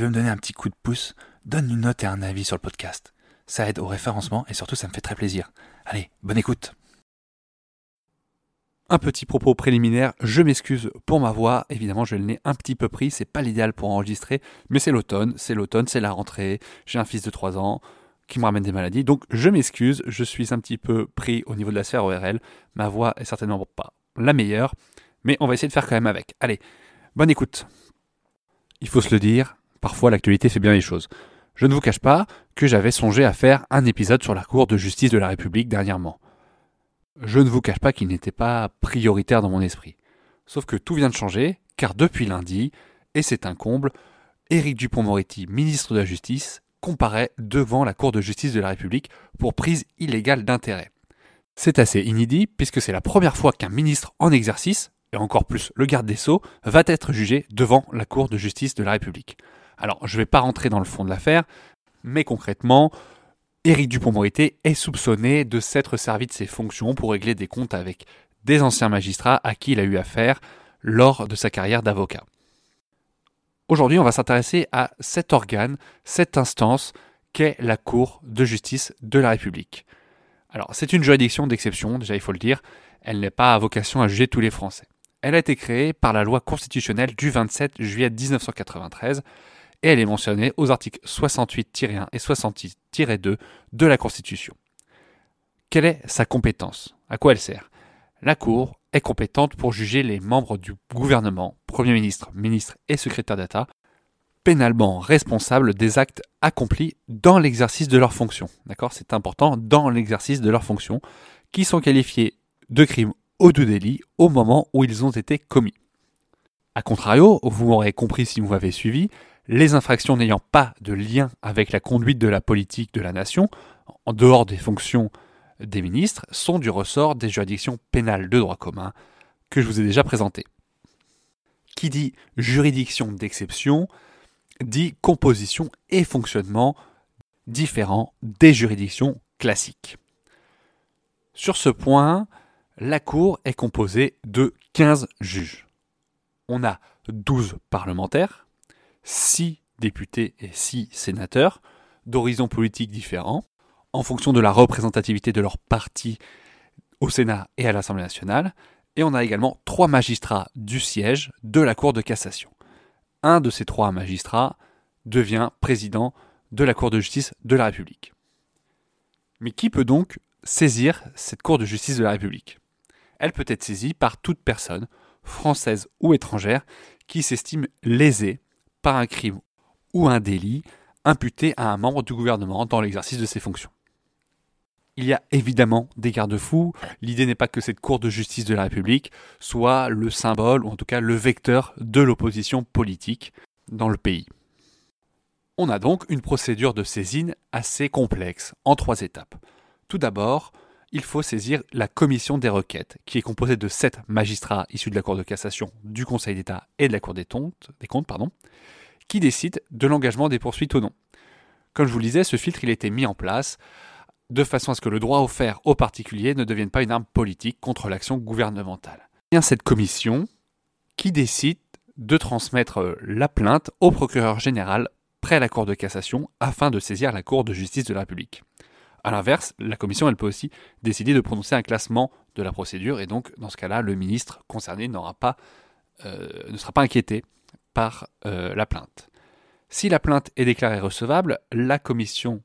Tu veux me donner un petit coup de pouce, donne une note et un avis sur le podcast. Ça aide au référencement et surtout ça me fait très plaisir. Allez, bonne écoute. Un petit propos préliminaire, je m'excuse pour ma voix, évidemment je l'ai un petit peu pris, c'est pas l'idéal pour enregistrer, mais c'est l'automne, c'est l'automne, c'est la rentrée, j'ai un fils de 3 ans qui me ramène des maladies, donc je m'excuse, je suis un petit peu pris au niveau de la sphère ORL, ma voix est certainement pas la meilleure, mais on va essayer de faire quand même avec. Allez, bonne écoute. Il faut se le dire, parfois l'actualité fait bien les choses. Je ne vous cache pas que j'avais songé à faire un épisode sur la Cour de justice de la République dernièrement je ne vous cache pas qu'il n'était pas prioritaire dans mon esprit. Sauf que tout vient de changer, car depuis lundi, et c'est un comble, Éric Dupont-Moretti, ministre de la Justice, comparaît devant la Cour de justice de la République pour prise illégale d'intérêt. C'est assez inédit puisque c'est la première fois qu'un ministre en exercice, et encore plus le garde des Sceaux, va être jugé devant la Cour de justice de la République. Alors, je ne vais pas rentrer dans le fond de l'affaire, mais concrètement, Éric Dupont-Moretti est soupçonné de s'être servi de ses fonctions pour régler des comptes avec des anciens magistrats à qui il a eu affaire lors de sa carrière d'avocat. Aujourd'hui, on va s'intéresser à cet organe, cette instance qu'est la Cour de justice de la République. Alors, c'est une juridiction d'exception, déjà il faut le dire, elle n'est pas à vocation à juger tous les Français. Elle a été créée par la loi constitutionnelle du 27 juillet 1993 et elle est mentionnée aux articles 68-1 et 68-2 de la Constitution. Quelle est sa compétence? À quoi elle sert? La Cour est compétente pour juger les membres du gouvernement, Premier ministre, ministre et secrétaire d'État, pénalement responsables des actes accomplis dans l'exercice de leurs fonctions. D'accord? C'est important, dans l'exercice de leurs fonctions, qui sont qualifiés de crimes ou de délits au moment où ils ont été commis. A contrario, vous m'aurez compris si vous m'avez suivi, les infractions n'ayant pas de lien avec la conduite de la politique de la nation, en dehors des fonctions des ministres, sont du ressort des juridictions pénales de droit commun que je vous ai déjà présentées. Qui dit juridiction d'exception dit composition et fonctionnement différents des juridictions classiques. Sur ce point, la Cour est composée de 15 juges. On a 12 parlementaires, six députés et six sénateurs d'horizons politiques différents, en fonction de la représentativité de leur parti au Sénat et à l'Assemblée nationale, et on a également trois magistrats du siège de la Cour de cassation. Un de ces trois magistrats devient président de la Cour de justice de la République. Mais qui peut donc saisir cette Cour de justice de la République? Elle peut être saisie par toute personne, française ou étrangère, qui s'estime lésée par un crime ou un délit imputé à un membre du gouvernement dans l'exercice de ses fonctions. Il y a évidemment des garde-fous. L'idée n'est pas que cette Cour de justice de la République soit le symbole, ou en tout cas le vecteur de l'opposition politique dans le pays. On a donc une procédure de saisine assez complexe, en trois étapes. Tout d'abord, il faut saisir la commission des requêtes, qui est composée de sept magistrats issus de la Cour de cassation, du Conseil d'État et de la Cour des, comptes, pardon, qui décident de l'engagement des poursuites ou non. Comme je vous le disais, ce filtre il a été mis en place de façon à ce que le droit offert aux particuliers ne devienne pas une arme politique contre l'action gouvernementale. A cette commission qui décide de transmettre la plainte au procureur général près la Cour de cassation afin de saisir la Cour de justice de la République. A l'inverse, la commission elle peut aussi décider de prononcer un classement de la procédure et donc dans ce cas-là, le ministre concerné euh, ne sera pas inquiété par euh, la plainte. Si la plainte est déclarée recevable, la commission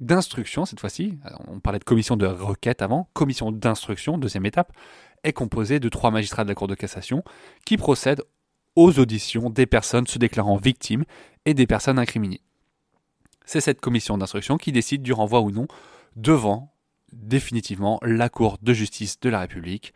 d'instruction, cette fois-ci, on parlait de commission de requête avant, commission d'instruction, deuxième étape, est composée de trois magistrats de la Cour de cassation qui procèdent aux auditions des personnes se déclarant victimes et des personnes incriminées c'est cette commission d'instruction qui décide du renvoi ou non devant définitivement la Cour de justice de la République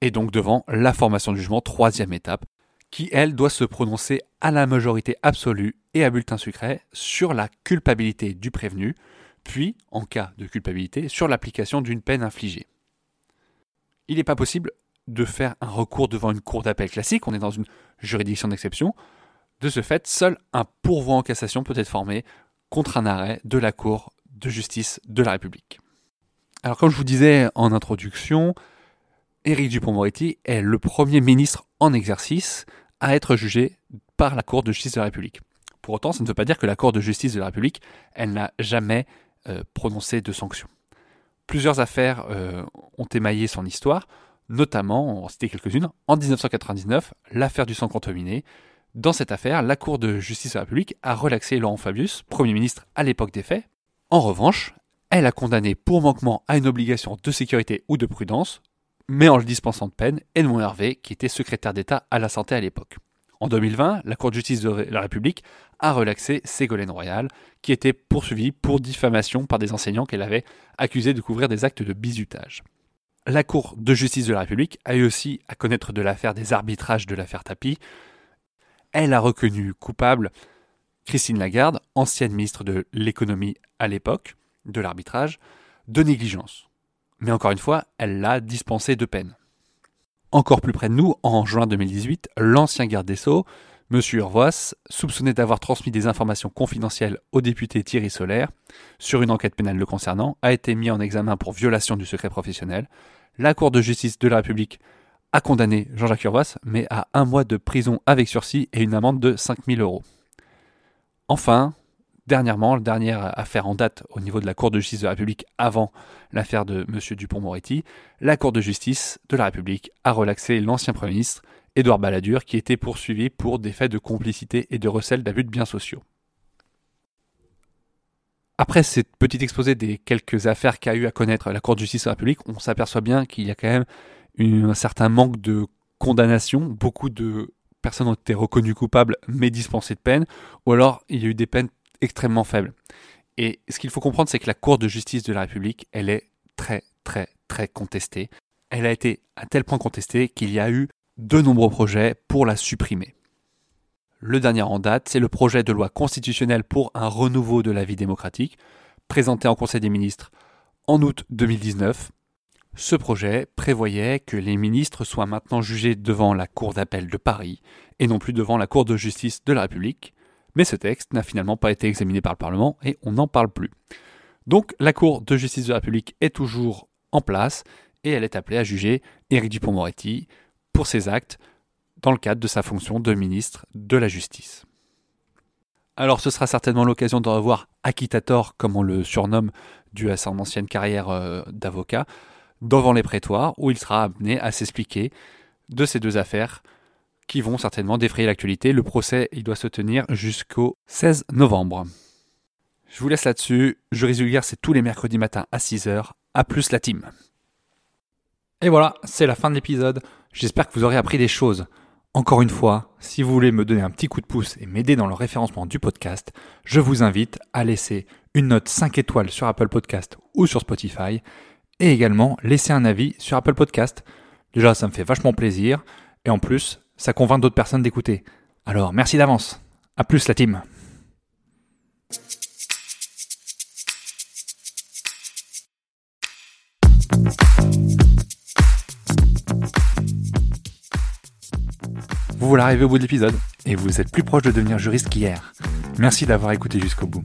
et donc devant la formation du jugement, troisième étape, qui, elle, doit se prononcer à la majorité absolue et à bulletin secret sur la culpabilité du prévenu, puis, en cas de culpabilité, sur l'application d'une peine infligée. Il n'est pas possible de faire un recours devant une cour d'appel classique, on est dans une juridiction d'exception. De ce fait, seul un pourvoi en cassation peut être formé contre un arrêt de la Cour de justice de la République. Alors comme je vous disais en introduction, Éric Dupont-Moretti est le premier ministre en exercice à être jugé par la Cour de justice de la République. Pour autant, ça ne veut pas dire que la Cour de justice de la République, elle n'a jamais euh, prononcé de sanctions. Plusieurs affaires euh, ont émaillé son histoire, notamment, on citer quelques-unes, en 1999, l'affaire du sang contaminé. Dans cette affaire, la Cour de justice de la République a relaxé Laurent Fabius, Premier ministre à l'époque des faits. En revanche, elle a condamné pour manquement à une obligation de sécurité ou de prudence, mais en le dispensant de peine, Edmond Hervé, qui était secrétaire d'État à la santé à l'époque. En 2020, la Cour de justice de la République a relaxé Ségolène Royal, qui était poursuivie pour diffamation par des enseignants qu'elle avait accusés de couvrir des actes de bizutage. La Cour de justice de la République a eu aussi à connaître de l'affaire des arbitrages de l'affaire Tapie. Elle a reconnu coupable Christine Lagarde, ancienne ministre de l'économie à l'époque, de l'arbitrage, de négligence. Mais encore une fois, elle l'a dispensé de peine. Encore plus près de nous, en juin 2018, l'ancien garde des Sceaux, M. Urvoas, soupçonné d'avoir transmis des informations confidentielles au député Thierry Solaire sur une enquête pénale le concernant, a été mis en examen pour violation du secret professionnel. La Cour de justice de la République a condamné Jean-Jacques Urvoas, mais à un mois de prison avec sursis et une amende de 5000 euros. Enfin, dernièrement, la dernière affaire en date au niveau de la Cour de justice de la République avant l'affaire de M. Dupont-Moretti, la Cour de justice de la République a relaxé l'ancien Premier ministre Édouard Balladur qui était poursuivi pour des faits de complicité et de recel d'abus de biens sociaux. Après cette petite exposé des quelques affaires qu'a eu à connaître la Cour de justice de la République, on s'aperçoit bien qu'il y a quand même un certain manque de condamnation. Beaucoup de personnes ont été reconnues coupables mais dispensées de peine, ou alors il y a eu des peines extrêmement faibles. Et ce qu'il faut comprendre, c'est que la Cour de justice de la République, elle est très, très, très contestée. Elle a été à tel point contestée qu'il y a eu de nombreux projets pour la supprimer. Le dernier en date, c'est le projet de loi constitutionnelle pour un renouveau de la vie démocratique, présenté en Conseil des ministres en août 2019. Ce projet prévoyait que les ministres soient maintenant jugés devant la Cour d'appel de Paris et non plus devant la Cour de justice de la République, mais ce texte n'a finalement pas été examiné par le Parlement et on n'en parle plus. Donc la Cour de justice de la République est toujours en place et elle est appelée à juger Éric Dupont-Moretti pour ses actes dans le cadre de sa fonction de ministre de la Justice. Alors ce sera certainement l'occasion de revoir Akitator, comme on le surnomme, dû à son ancienne carrière euh, d'avocat, devant les prétoires, où il sera amené à s'expliquer de ces deux affaires qui vont certainement défrayer l'actualité. Le procès, il doit se tenir jusqu'au 16 novembre. Je vous laisse là-dessus. Juris Vulgaire, c'est tous les mercredis matins à 6h. A plus la team. Et voilà, c'est la fin de l'épisode. J'espère que vous aurez appris des choses. Encore une fois, si vous voulez me donner un petit coup de pouce et m'aider dans le référencement du podcast, je vous invite à laisser une note 5 étoiles sur Apple Podcast ou sur Spotify et également laisser un avis sur Apple Podcast. Déjà, ça me fait vachement plaisir et en plus, ça convainc d'autres personnes d'écouter. Alors merci d'avance. A plus la team. Vous voilà arrivé au bout de l'épisode et vous êtes plus proche de devenir juriste qu'hier. Merci d'avoir écouté jusqu'au bout.